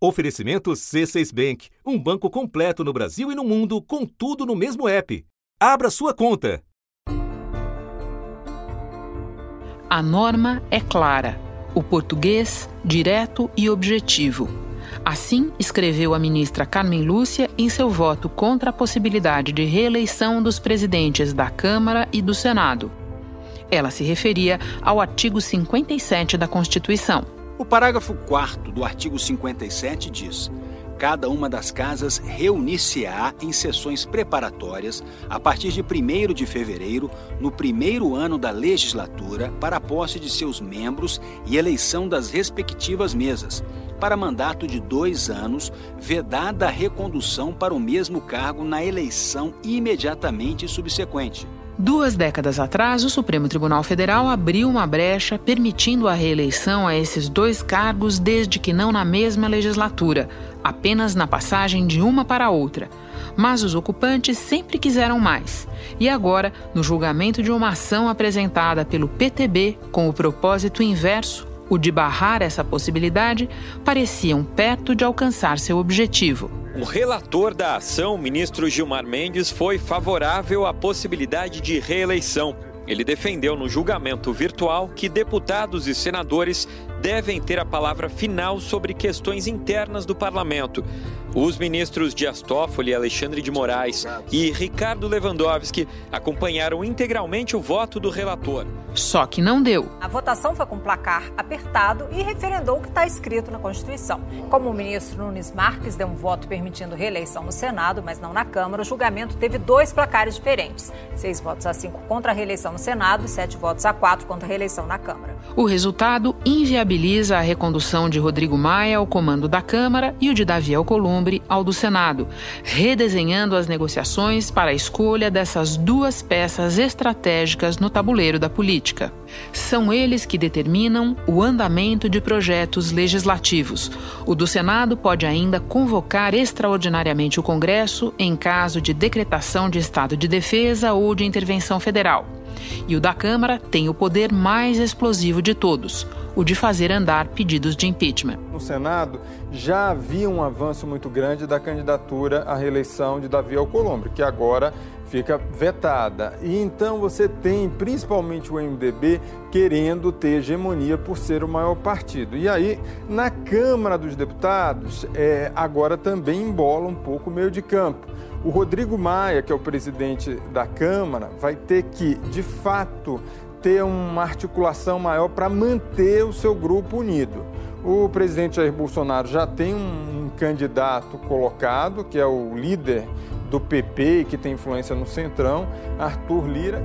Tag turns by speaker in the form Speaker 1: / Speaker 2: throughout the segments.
Speaker 1: Oferecimento C6 Bank, um banco completo no Brasil e no mundo, com tudo no mesmo app. Abra sua conta.
Speaker 2: A norma é clara. O português direto e objetivo. Assim escreveu a ministra Carmen Lúcia em seu voto contra a possibilidade de reeleição dos presidentes da Câmara e do Senado. Ela se referia ao artigo 57 da Constituição.
Speaker 3: O parágrafo 4 do artigo 57 diz: cada uma das casas reunir-se-á em sessões preparatórias a partir de 1 de fevereiro, no primeiro ano da legislatura, para a posse de seus membros e eleição das respectivas mesas, para mandato de dois anos, vedada a recondução para o mesmo cargo na eleição imediatamente subsequente.
Speaker 2: Duas décadas atrás, o Supremo Tribunal Federal abriu uma brecha permitindo a reeleição a esses dois cargos, desde que não na mesma legislatura, apenas na passagem de uma para outra. Mas os ocupantes sempre quiseram mais. E agora, no julgamento de uma ação apresentada pelo PTB com o propósito inverso, o de barrar essa possibilidade, pareciam perto de alcançar seu objetivo.
Speaker 4: O relator da ação, ministro Gilmar Mendes, foi favorável à possibilidade de reeleição. Ele defendeu no julgamento virtual que deputados e senadores devem ter a palavra final sobre questões internas do parlamento. Os ministros Dias Toffoli, Alexandre de Moraes e Ricardo Lewandowski acompanharam integralmente o voto do relator.
Speaker 2: Só que não deu.
Speaker 5: A votação foi com placar apertado e referendou o que está escrito na Constituição. Como o ministro Nunes Marques deu um voto permitindo reeleição no Senado, mas não na Câmara, o julgamento teve dois placares diferentes: seis votos a cinco contra a reeleição no Senado e sete votos a quatro contra a reeleição na Câmara.
Speaker 2: O resultado inviabiliza a recondução de Rodrigo Maia ao comando da Câmara e o de Davi Alcolumbre ao do Senado, redesenhando as negociações para a escolha dessas duas peças estratégicas no tabuleiro da política. São eles que determinam o andamento de projetos legislativos. O do Senado pode ainda convocar extraordinariamente o Congresso em caso de decretação de estado de defesa ou de intervenção federal. E o da Câmara tem o poder mais explosivo de todos, o de fazer andar pedidos de impeachment.
Speaker 6: No Senado já havia um avanço muito grande da candidatura à reeleição de Davi Alcolumbre, que agora fica vetada. E então você tem principalmente o MDB querendo ter hegemonia por ser o maior partido. E aí, na Câmara dos Deputados, é, agora também embola um pouco o meio de campo. O Rodrigo Maia, que é o presidente da Câmara, vai ter que, de fato, ter uma articulação maior para manter o seu grupo unido. O presidente Jair Bolsonaro já tem um candidato colocado, que é o líder do PP, que tem influência no Centrão, Arthur Lira.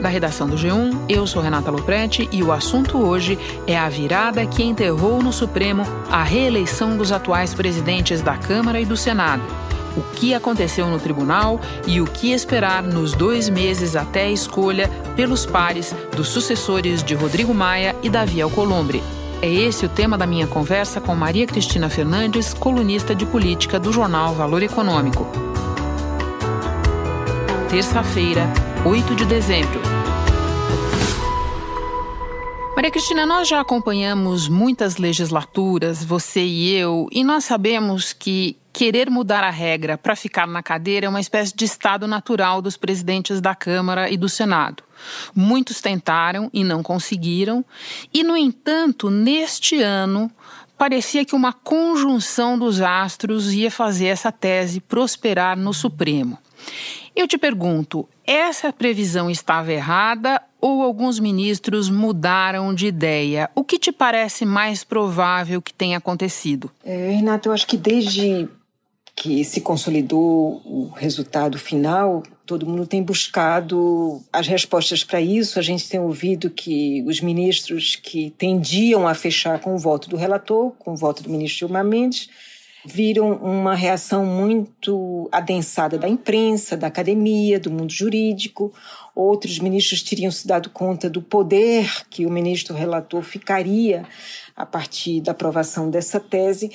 Speaker 2: Da redação do G1, eu sou Renata Loprete e o assunto hoje é a virada que enterrou no Supremo a reeleição dos atuais presidentes da Câmara e do Senado. O que aconteceu no tribunal e o que esperar nos dois meses até a escolha pelos pares dos sucessores de Rodrigo Maia e Davi Alcolumbre. É esse o tema da minha conversa com Maria Cristina Fernandes, colunista de política do jornal Valor Econômico. Terça-feira, 8 de dezembro. Maria Cristina, nós já acompanhamos muitas legislaturas, você e eu, e nós sabemos que querer mudar a regra para ficar na cadeira é uma espécie de estado natural dos presidentes da Câmara e do Senado. Muitos tentaram e não conseguiram, e, no entanto, neste ano, parecia que uma conjunção dos astros ia fazer essa tese prosperar no Supremo. Eu te pergunto, essa previsão estava errada ou alguns ministros mudaram de ideia? O que te parece mais provável que tenha acontecido?
Speaker 7: É, Renato, eu acho que desde que se consolidou o resultado final, todo mundo tem buscado as respostas para isso. A gente tem ouvido que os ministros que tendiam a fechar com o voto do relator, com o voto do ministro Gilmar Mendes, viram uma reação muito adensada da imprensa, da academia, do mundo jurídico. Outros ministros teriam se dado conta do poder que o ministro relator ficaria a partir da aprovação dessa tese.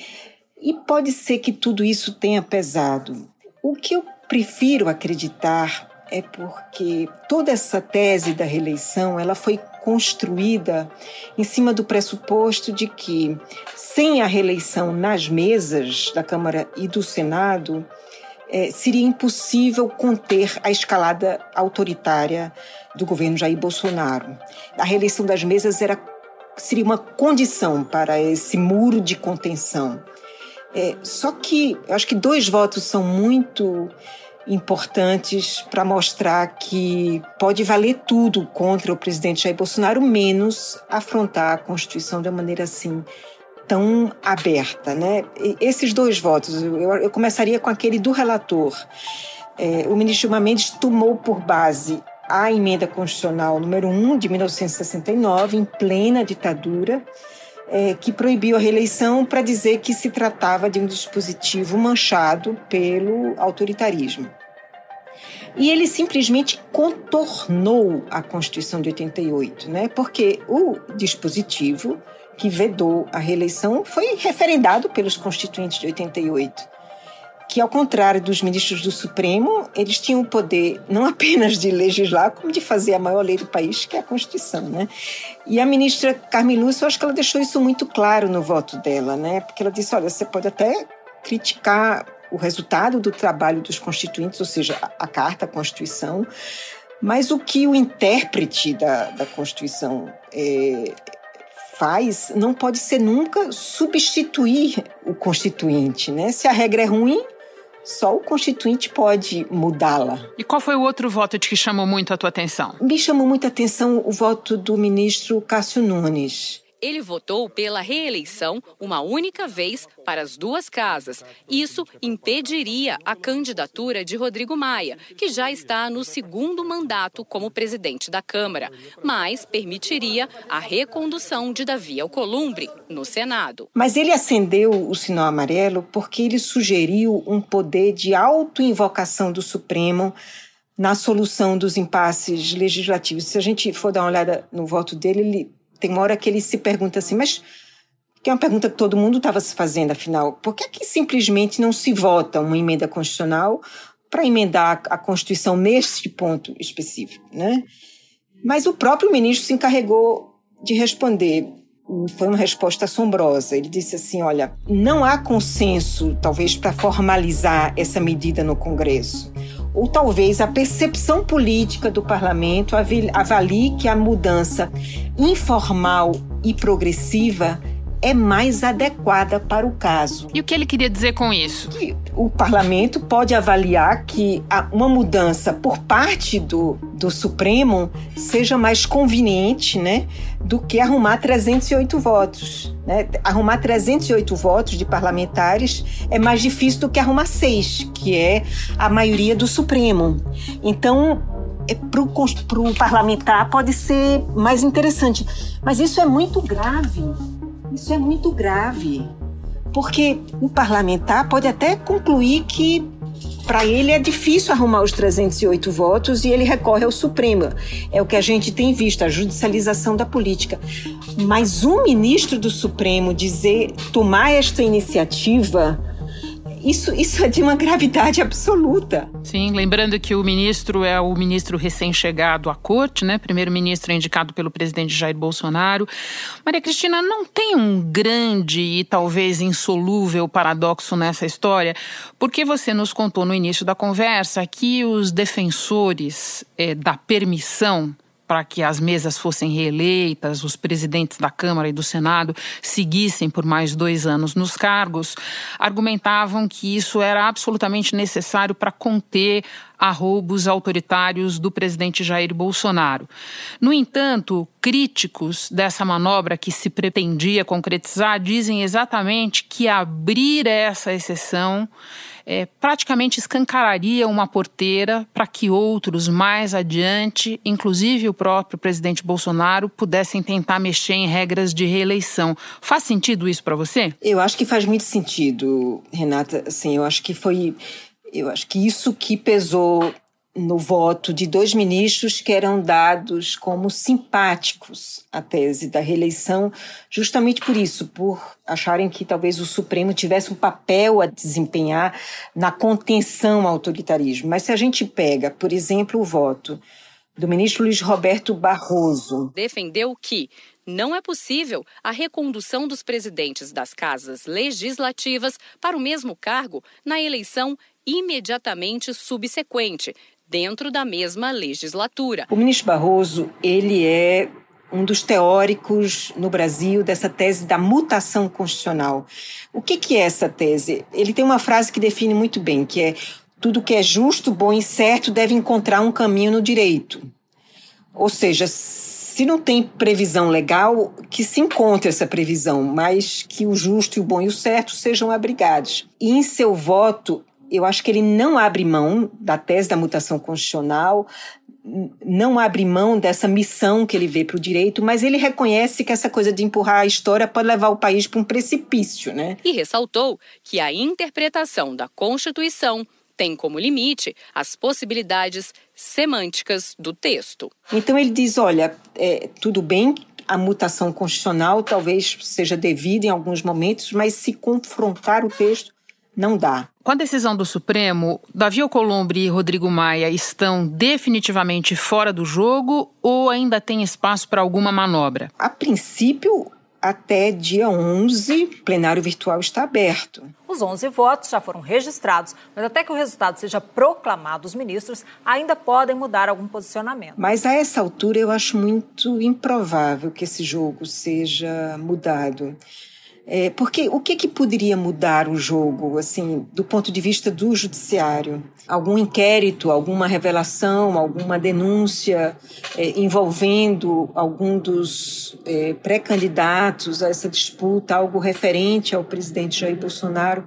Speaker 7: E pode ser que tudo isso tenha pesado. O que eu prefiro acreditar é porque toda essa tese da reeleição ela foi construída em cima do pressuposto de que, sem a reeleição nas mesas da Câmara e do Senado, é, seria impossível conter a escalada autoritária do governo Jair Bolsonaro. A reeleição das mesas era, seria uma condição para esse muro de contenção. É, só que eu acho que dois votos são muito importantes para mostrar que pode valer tudo contra o presidente Jair Bolsonaro, menos afrontar a Constituição de uma maneira assim tão aberta, né? Esses dois votos, eu, eu, começaria com aquele do relator. É, o ministro Gilmar Mendes tomou por base a emenda constitucional número 1 de 1969, em plena ditadura, é, que proibiu a reeleição para dizer que se tratava de um dispositivo manchado pelo autoritarismo. E ele simplesmente contornou a Constituição de 88, né? porque o dispositivo que vedou a reeleição foi referendado pelos constituintes de 88 que, ao contrário dos ministros do Supremo, eles tinham o poder não apenas de legislar, como de fazer a maior lei do país, que é a Constituição, né? E a ministra Carmen Lúcia, eu acho que ela deixou isso muito claro no voto dela, né? Porque ela disse, olha, você pode até criticar o resultado do trabalho dos constituintes, ou seja, a, Carta, a Constituição, mas o que o intérprete da, da Constituição é, faz não pode ser nunca substituir o constituinte, né? Se a regra é ruim, só o constituinte pode mudá-la.
Speaker 2: E qual foi o outro voto que chamou muito a tua atenção?
Speaker 7: Me chamou muita atenção o voto do ministro Cássio Nunes
Speaker 8: ele votou pela reeleição uma única vez para as duas casas. Isso impediria a candidatura de Rodrigo Maia, que já está no segundo mandato como presidente da Câmara, mas permitiria a recondução de Davi Alcolumbre no Senado.
Speaker 7: Mas ele acendeu o sinal amarelo porque ele sugeriu um poder de autoinvocação do Supremo na solução dos impasses legislativos. Se a gente for dar uma olhada no voto dele, ele tem uma hora que ele se pergunta assim, mas que é uma pergunta que todo mundo estava se fazendo, afinal, por que, é que simplesmente não se vota uma emenda constitucional para emendar a Constituição neste ponto específico, né? Mas o próprio ministro se encarregou de responder. Foi uma resposta assombrosa. Ele disse assim: olha, não há consenso, talvez, para formalizar essa medida no Congresso ou talvez a percepção política do parlamento avalie que a mudança informal e progressiva é mais adequada para o caso.
Speaker 2: E o que ele queria dizer com isso?
Speaker 7: Que o parlamento pode avaliar que uma mudança por parte do, do Supremo seja mais conveniente né, do que arrumar 308 votos. Né? Arrumar 308 votos de parlamentares é mais difícil do que arrumar seis, que é a maioria do Supremo. Então, é, para o parlamentar pode ser mais interessante. Mas isso é muito grave isso é muito grave, porque o parlamentar pode até concluir que para ele é difícil arrumar os 308 votos e ele recorre ao Supremo. É o que a gente tem visto, a judicialização da política. Mas um ministro do Supremo dizer, tomar esta iniciativa isso, isso é de uma gravidade absoluta.
Speaker 2: Sim, lembrando que o ministro é o ministro recém-chegado à corte, né? Primeiro-ministro indicado pelo presidente Jair Bolsonaro. Maria Cristina, não tem um grande e talvez insolúvel paradoxo nessa história? Porque você nos contou no início da conversa que os defensores é, da permissão para que as mesas fossem reeleitas, os presidentes da Câmara e do Senado seguissem por mais dois anos nos cargos, argumentavam que isso era absolutamente necessário para conter arroubos autoritários do presidente Jair Bolsonaro. No entanto, críticos dessa manobra que se pretendia concretizar dizem exatamente que abrir essa exceção é, praticamente escancararia uma porteira para que outros mais adiante, inclusive o próprio presidente Bolsonaro, pudessem tentar mexer em regras de reeleição. Faz sentido isso para você?
Speaker 7: Eu acho que faz muito sentido, Renata. Assim, eu acho que foi, eu acho que isso que pesou no voto de dois ministros que eram dados como simpáticos à tese da reeleição, justamente por isso, por acharem que talvez o Supremo tivesse um papel a desempenhar na contenção ao autoritarismo. Mas se a gente pega, por exemplo, o voto do ministro Luiz Roberto Barroso.
Speaker 8: Defendeu que não é possível a recondução dos presidentes das casas legislativas para o mesmo cargo na eleição imediatamente subsequente, dentro da mesma legislatura.
Speaker 7: O ministro Barroso, ele é um dos teóricos no Brasil dessa tese da mutação constitucional. O que, que é essa tese? Ele tem uma frase que define muito bem, que é tudo que é justo, bom e certo deve encontrar um caminho no direito. Ou seja, se não tem previsão legal, que se encontre essa previsão, mas que o justo, o bom e o certo sejam abrigados. E em seu voto, eu acho que ele não abre mão da tese da mutação constitucional, não abre mão dessa missão que ele vê para o direito, mas ele reconhece que essa coisa de empurrar a história pode levar o país para um precipício, né?
Speaker 8: E ressaltou que a interpretação da Constituição tem como limite as possibilidades semânticas do texto.
Speaker 7: Então ele diz, olha, é, tudo bem a mutação constitucional talvez seja devida em alguns momentos, mas se confrontar o texto não dá.
Speaker 2: Com a decisão do Supremo, Davi Alcolumbre e Rodrigo Maia estão definitivamente fora do jogo ou ainda tem espaço para alguma manobra?
Speaker 7: A princípio, até dia 11, o plenário virtual está aberto.
Speaker 5: Os 11 votos já foram registrados, mas até que o resultado seja proclamado, os ministros ainda podem mudar algum posicionamento.
Speaker 7: Mas a essa altura eu acho muito improvável que esse jogo seja mudado. É, porque o que, que poderia mudar o jogo, assim, do ponto de vista do judiciário? Algum inquérito, alguma revelação, alguma denúncia é, envolvendo algum dos é, pré-candidatos a essa disputa, algo referente ao presidente Jair Bolsonaro?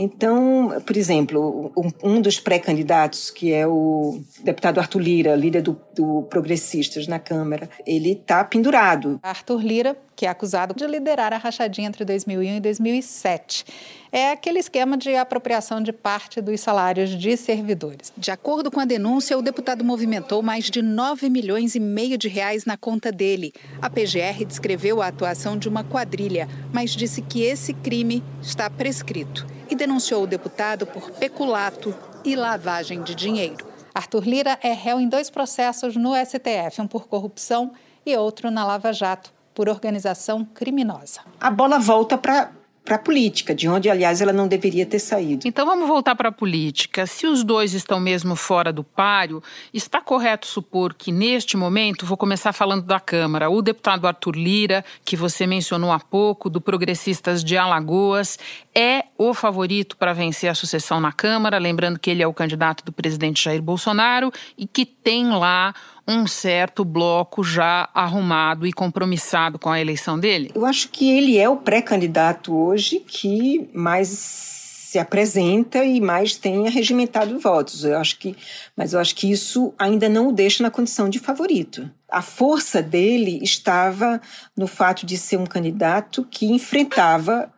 Speaker 7: Então, por exemplo, um, dos pré-candidatos, que é o deputado Arthur Lira, líder do, do Progressistas na Câmara, ele está pendurado.
Speaker 9: Arthur Lira, que é acusado de liderar a rachadinha entre 2001 e 2007. É aquele esquema de apropriação de parte dos salários de servidores.
Speaker 10: De acordo com a denúncia, o deputado movimentou mais de 9 milhões e meio de reais na conta dele. A PGR descreveu a atuação de uma quadrilha, mas disse que esse crime está prescrito e denunciou o deputado por peculato e lavagem de dinheiro.
Speaker 9: Arthur Lira é réu em dois processos no STF, um por corrupção e outro na Lava Jato, por organização criminosa.
Speaker 7: A bola volta para para a política, de onde, aliás, ela não deveria ter saído.
Speaker 2: Então vamos voltar para a política. Se os dois estão mesmo fora do páreo, está correto supor que, neste momento, vou começar falando da Câmara, o deputado Arthur Lira, que você mencionou há pouco, do Progressistas de Alagoas, é o favorito para vencer a sucessão na Câmara, lembrando que ele é o candidato do presidente Jair Bolsonaro e que tem lá um certo bloco já arrumado e compromissado com a eleição dele?
Speaker 7: Eu acho que ele é o pré-candidato hoje que mais se apresenta e mais tem regimentado votos. Eu acho que, mas eu acho que isso ainda não o deixa na condição de favorito. A força dele estava no fato de ser um candidato que enfrentava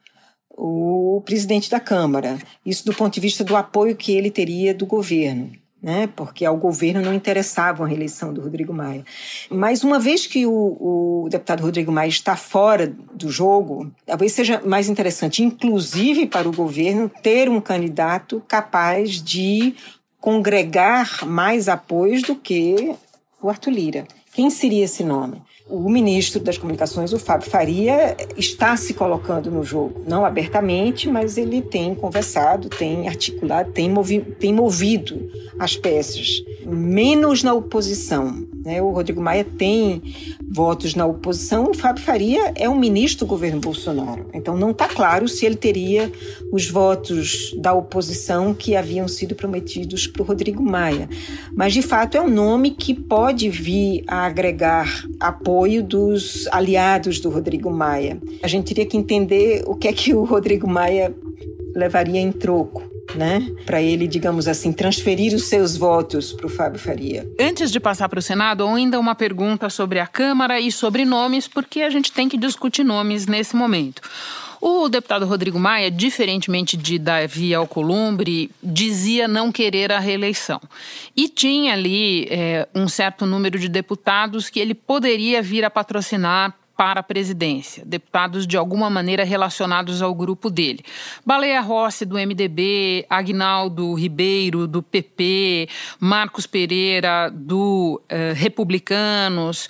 Speaker 7: o presidente da Câmara. Isso do ponto de vista do apoio que ele teria do governo né? porque ao governo não interessava a reeleição do Rodrigo Maia. Mas uma vez que o, o, deputado Rodrigo Maia está fora do jogo, talvez seja mais interessante, inclusive para o governo, ter um candidato capaz de congregar mais apoios do que o Arthur Lira. Quem seria esse nome? O ministro das Comunicações, o Fábio Faria, está se colocando no jogo. Não abertamente, mas ele tem conversado, tem articulado, tem, movi tem movido as peças, menos na oposição. Né? O Rodrigo Maia tem votos na oposição, o Fábio Faria é um ministro do governo Bolsonaro. Então não está claro se ele teria os votos da oposição que haviam sido prometidos para o Rodrigo Maia. Mas, de fato, é um nome que pode vir a agregar apoio dos aliados do Rodrigo Maia. A gente teria que entender o que é que o Rodrigo Maia levaria em troco né? Para ele, digamos assim, transferir os seus votos para o Fábio Faria.
Speaker 2: Antes de passar para o Senado, ainda uma pergunta sobre a Câmara e sobre nomes, porque a gente tem que discutir nomes nesse momento. O deputado Rodrigo Maia, diferentemente de Davi Alcolumbre, dizia não querer a reeleição. E tinha ali é, um certo número de deputados que ele poderia vir a patrocinar para a presidência, deputados de alguma maneira relacionados ao grupo dele. Baleia Rossi, do MDB, Agnaldo Ribeiro, do PP, Marcos Pereira, do uh, Republicanos.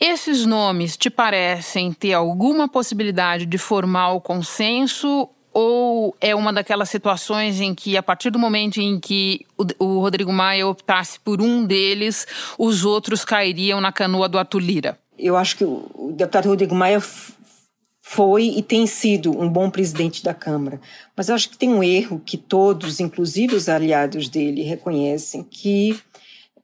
Speaker 2: Esses nomes te parecem ter alguma possibilidade de formar o consenso ou é uma daquelas situações em que, a partir do momento em que o, Rodrigo Maia optasse por um deles, os outros cairiam na canoa do Arthur Lira?
Speaker 7: Eu acho que o, deputado Rodrigo Maia foi e tem sido um bom presidente da Câmara. Mas eu acho que tem um erro que todos, inclusive os aliados dele, reconhecem, que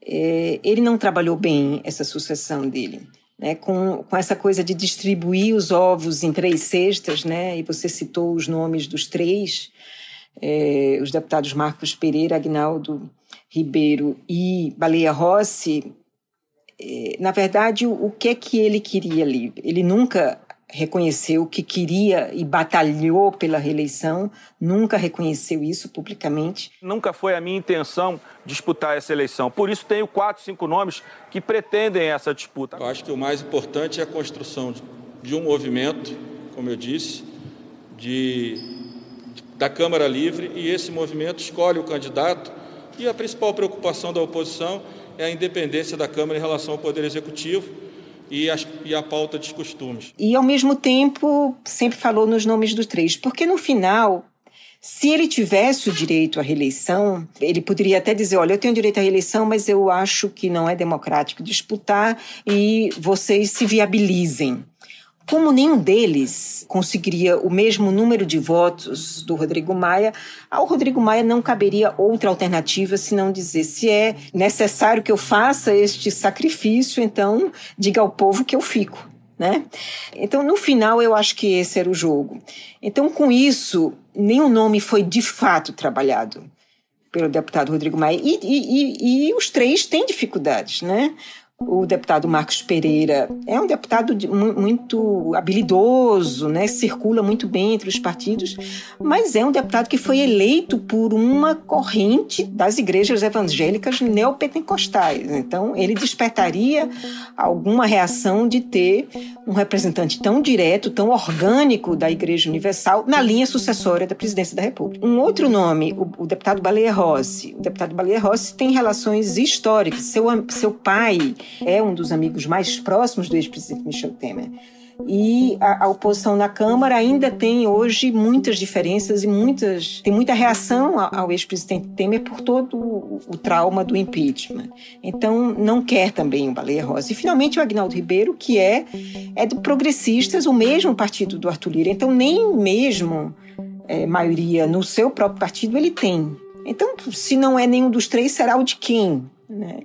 Speaker 7: é, ele não trabalhou bem essa sucessão dele né, com, com essa coisa de distribuir os ovos em três cestas, né, e você citou os nomes dos três, é, os deputados Marcos Pereira, Agnaldo Ribeiro e Baleia Rossi, na verdade, o, o que é que ele queria ali? Ele nunca reconheceu que queria e batalhou pela reeleição, nunca reconheceu isso publicamente.
Speaker 11: Nunca foi a minha intenção disputar essa eleição. Por isso, tenho quatro, cinco nomes que pretendem essa disputa.
Speaker 12: Eu acho que o mais importante é a construção de um movimento, como eu disse, de, da Câmara Livre, e esse movimento escolhe o candidato. E a principal preocupação da oposição é a independência da Câmara em relação ao Poder Executivo e, as, e a pauta dos costumes.
Speaker 7: E, ao mesmo tempo, sempre falou nos nomes dos três, porque no final, se ele tivesse o direito à reeleição, ele poderia até dizer: olha, eu tenho direito à reeleição, mas eu acho que não é democrático disputar e vocês se viabilizem. Como nenhum deles conseguiria o mesmo número de votos do Rodrigo Maia, ao Rodrigo Maia não caberia outra alternativa senão dizer: se é necessário que eu faça este sacrifício, então diga ao povo que eu fico. Né? Então, no final, eu acho que esse era o jogo. Então, com isso, nenhum nome foi de fato trabalhado pelo deputado Rodrigo Maia. E, e, e, e os três têm dificuldades, né? O deputado Marcos Pereira é um deputado de, muito habilidoso, né? circula muito bem entre os partidos, mas é um deputado que foi eleito por uma corrente das igrejas evangélicas neopentecostais. Então, ele despertaria alguma reação de ter um representante tão direto, tão orgânico da Igreja Universal na linha sucessória da presidência da República. Um outro nome, o, o deputado Baleia Rossi. O deputado Baleia Rossi tem relações históricas. Seu, seu pai é um dos amigos mais próximos do ex-presidente Michel Temer. E a, a, oposição na Câmara ainda tem hoje muitas diferenças e muitas tem muita reação ao, ex-presidente Temer por todo o, o, trauma do impeachment. Então não quer também o Baleia Rosa. E finalmente o Agnaldo Ribeiro, que é é do Progressistas, o mesmo partido do Arthur Lira. Então nem mesmo é, maioria no seu próprio partido ele tem. Então se não é nenhum dos três, será o de quem? Né?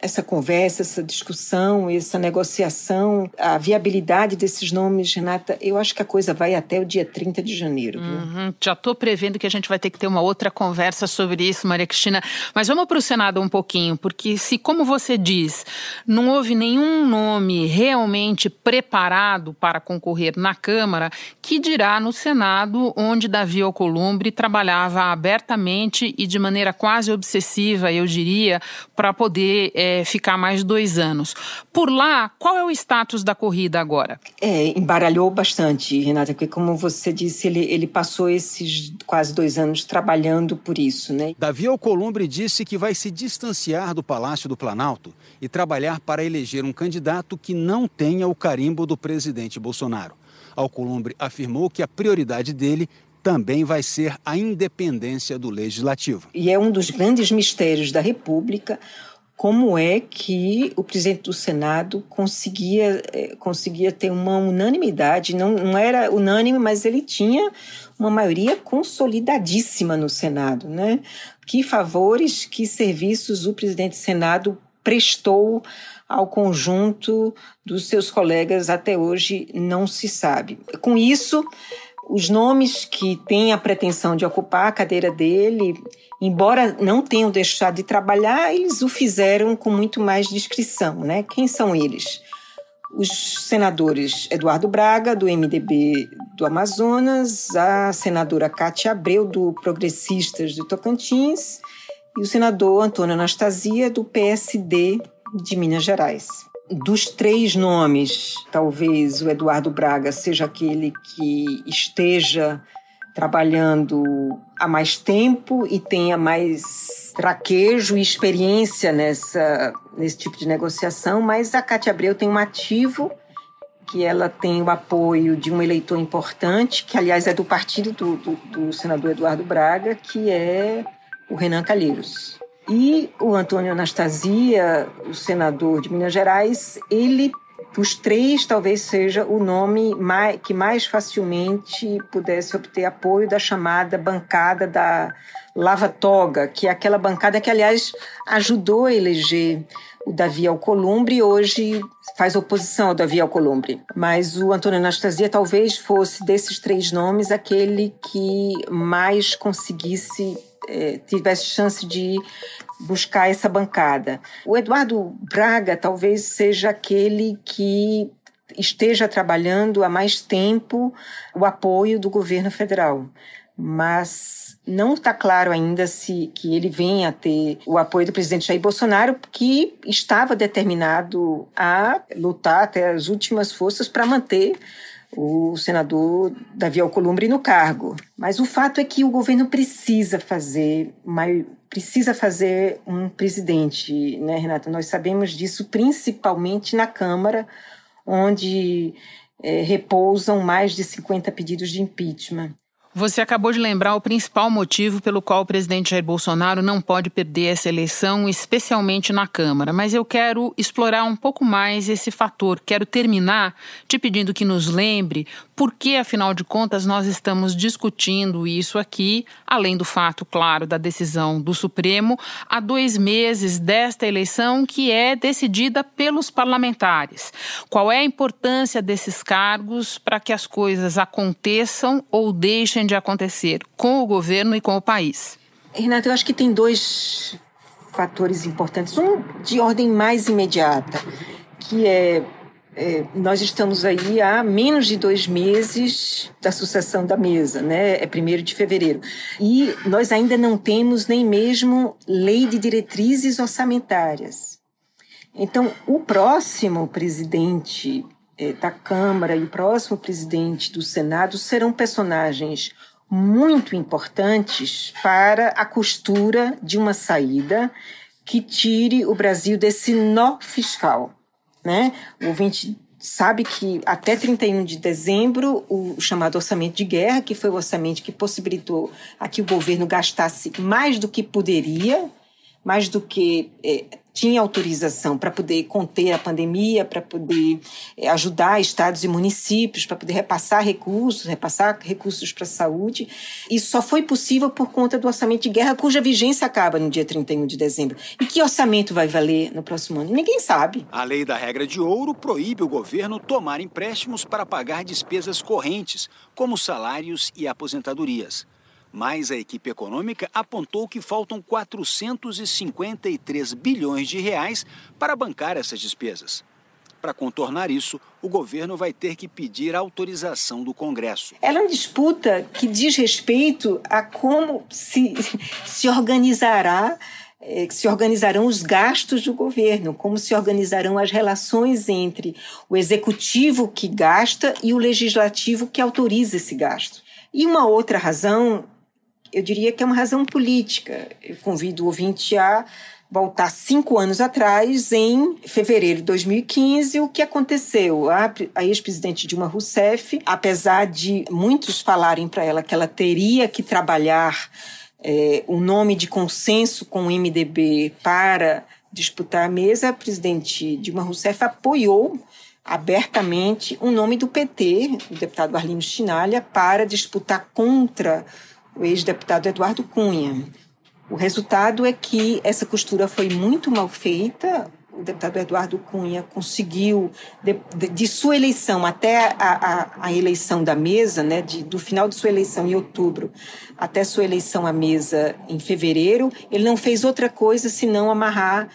Speaker 7: Essa conversa, essa discussão, essa negociação, a viabilidade desses nomes, Renata, eu acho que a coisa vai até o dia 30 de janeiro.
Speaker 2: Uhum, já estou prevendo que a gente vai ter que ter uma outra conversa sobre isso, Maria Cristina. Mas vamos para o Senado um pouquinho, porque se, como você diz, não houve nenhum nome realmente preparado para concorrer na Câmara, que dirá no Senado, onde Davi Alcolumbre trabalhava abertamente e de maneira quase obsessiva, eu diria, para poder. É, ficar mais dois anos. Por lá, qual é o status da corrida agora?
Speaker 7: É, embaralhou bastante, Renata, porque como você disse, ele, ele passou esses quase dois anos trabalhando por isso, né?
Speaker 13: Davi Alcolumbre disse que vai se distanciar do Palácio do Planalto e trabalhar para eleger um candidato que não tenha o carimbo do presidente Bolsonaro. Alcolumbre afirmou que a prioridade dele também vai ser a independência do legislativo.
Speaker 7: E é um dos grandes mistérios da República como é que o presidente do Senado conseguia, eh, conseguia ter uma unanimidade, não, não era unânime, mas ele tinha uma maioria consolidadíssima no Senado, né? Que favores, que serviços o presidente do Senado prestou ao conjunto dos seus colegas até hoje não se sabe. Com isso, os nomes que têm a pretensão de ocupar a cadeira dele embora não tenham deixado de trabalhar, eles o fizeram com muito mais discrição. Né? Quem são eles? Os senadores Eduardo Braga, do MDB do Amazonas, a senadora Cátia Abreu, do Progressistas do Tocantins, e o senador Antônio Anastasia, do PSD de Minas Gerais. Dos três nomes, talvez o Eduardo Braga seja aquele que esteja trabalhando há mais tempo e tenha mais traquejo e experiência nessa, nesse tipo de negociação, mas a Cátia Abreu tem um ativo que ela tem o apoio de um eleitor importante, que aliás é do partido do, do, do senador Eduardo Braga, que é o Renan Calheiros. E o Antônio Anastasia, o senador de Minas Gerais, ele, dos três, talvez seja o nome mais, que mais facilmente pudesse obter apoio da chamada bancada da Lava Toga, que é aquela bancada que, aliás, ajudou a eleger o Davi Alcolumbre e hoje faz oposição ao Davi Alcolumbre. Mas o Antônio Anastasia talvez fosse, desses três nomes, aquele que mais conseguisse eh, tivesse chance de buscar essa bancada. O Eduardo Braga talvez seja aquele que esteja trabalhando há mais tempo o apoio do governo federal. Mas não está claro ainda se que ele venha a ter o apoio do presidente Jair Bolsonaro, que estava determinado a lutar até as últimas forças para manter o senador Davi Alcolumbre no cargo. Mas o fato é que o governo precisa fazer, precisa fazer um presidente, né, Renata? Nós sabemos disso principalmente na Câmara, onde é, repousam mais de 50 pedidos de impeachment.
Speaker 2: Você acabou de lembrar o principal motivo pelo qual o presidente Jair Bolsonaro não pode perder essa eleição, especialmente na Câmara. Mas eu quero explorar um pouco mais esse fator. Quero terminar te pedindo que nos lembre por que, afinal de contas, nós estamos discutindo isso aqui, além do fato, claro, da decisão do Supremo, há dois meses desta eleição que é decidida pelos parlamentares. Qual é a importância desses cargos para que as coisas aconteçam ou deixem de acontecer com o governo e com o país?
Speaker 7: Renato, eu acho que tem dois fatores importantes. Um de ordem mais imediata, que é é, nós estamos aí há menos de dois meses da sucessão da mesa, né? É primeiro de fevereiro. E nós ainda não temos nem mesmo lei de diretrizes orçamentárias. Então, o próximo presidente é, da Câmara e o próximo presidente do Senado serão personagens muito importantes para a costura de uma saída que tire o Brasil desse nó fiscal né? O ouvinte sabe que até 31 de dezembro, o chamado orçamento de guerra, que foi o orçamento que possibilitou a que o governo gastasse mais do que poderia, mais do que é, tinha autorização para poder conter a pandemia, para poder eh, ajudar estados e municípios, para poder repassar recursos, repassar recursos para a saúde. Isso só foi possível por conta do orçamento de guerra, cuja vigência acaba no dia 31 de dezembro. E que orçamento vai valer no próximo ano? Ninguém sabe.
Speaker 3: A lei da regra de ouro proíbe o governo tomar empréstimos para pagar despesas correntes, como salários e aposentadorias. Mas a equipe econômica apontou que faltam 453 bilhões de reais para bancar essas despesas. Para contornar isso, o governo vai ter que pedir autorização do Congresso.
Speaker 7: Ela é uma disputa que diz respeito a como se, se organizará eh, se organizarão os gastos do governo, como se organizarão as relações entre o executivo que gasta e o legislativo que autoriza esse gasto. E uma outra razão eu diria que é uma razão política. Eu convido o ouvinte a voltar cinco anos atrás, em fevereiro de 2015, o que aconteceu? A, a ex-presidente Dilma Rousseff, apesar de muitos falarem para ela que ela teria que trabalhar é, um nome de consenso com o MDB para disputar a mesa, a presidente Dilma Rousseff apoiou abertamente o nome do PT, o deputado Arlindo Chinalha, para disputar contra o ex-deputado Eduardo Cunha. O resultado é que essa costura foi muito mal feita. O deputado Eduardo Cunha conseguiu, de, de, de sua eleição até a, a, a, eleição da mesa, né, de, do final de sua eleição em outubro até sua eleição à mesa em fevereiro, ele não fez outra coisa senão amarrar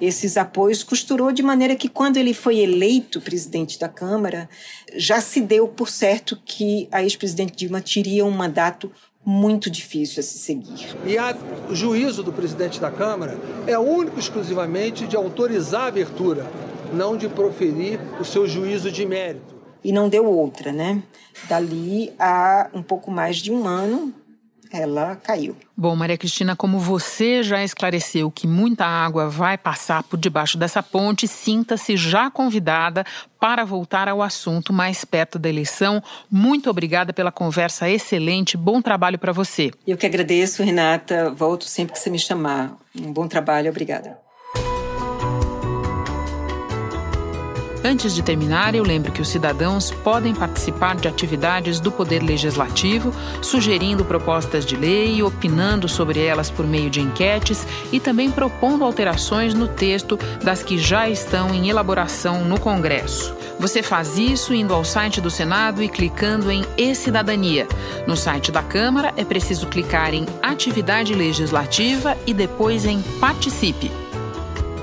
Speaker 7: esses apoios, costurou de maneira que, quando ele foi eleito presidente da Câmara, já se deu por certo que a ex-presidente Dilma teria um mandato muito difícil a se seguir.
Speaker 14: E a, o juízo do presidente da Câmara é único exclusivamente de autorizar a abertura não de proferir o seu juízo de mérito.
Speaker 7: E não deu outra, né? Dali a um pouco mais de um ano, ela caiu.
Speaker 2: Bom, Maria Cristina, como você já esclareceu que muita água vai passar por debaixo dessa ponte, sinta-se já convidada para voltar ao assunto mais perto da eleição. Muito obrigada pela conversa excelente. Bom trabalho para você.
Speaker 7: Eu que agradeço, Renata. Volto sempre que você me chamar. Um bom trabalho. Obrigada.
Speaker 2: Antes de terminar, eu lembro que os cidadãos podem participar de atividades do Poder Legislativo, sugerindo propostas de lei, opinando sobre elas por meio de enquetes e também propondo alterações no texto das que já estão em elaboração no Congresso. Você faz isso indo ao site do Senado e clicando em E-Cidadania. No site da Câmara é preciso clicar em Atividade Legislativa e depois em Participe.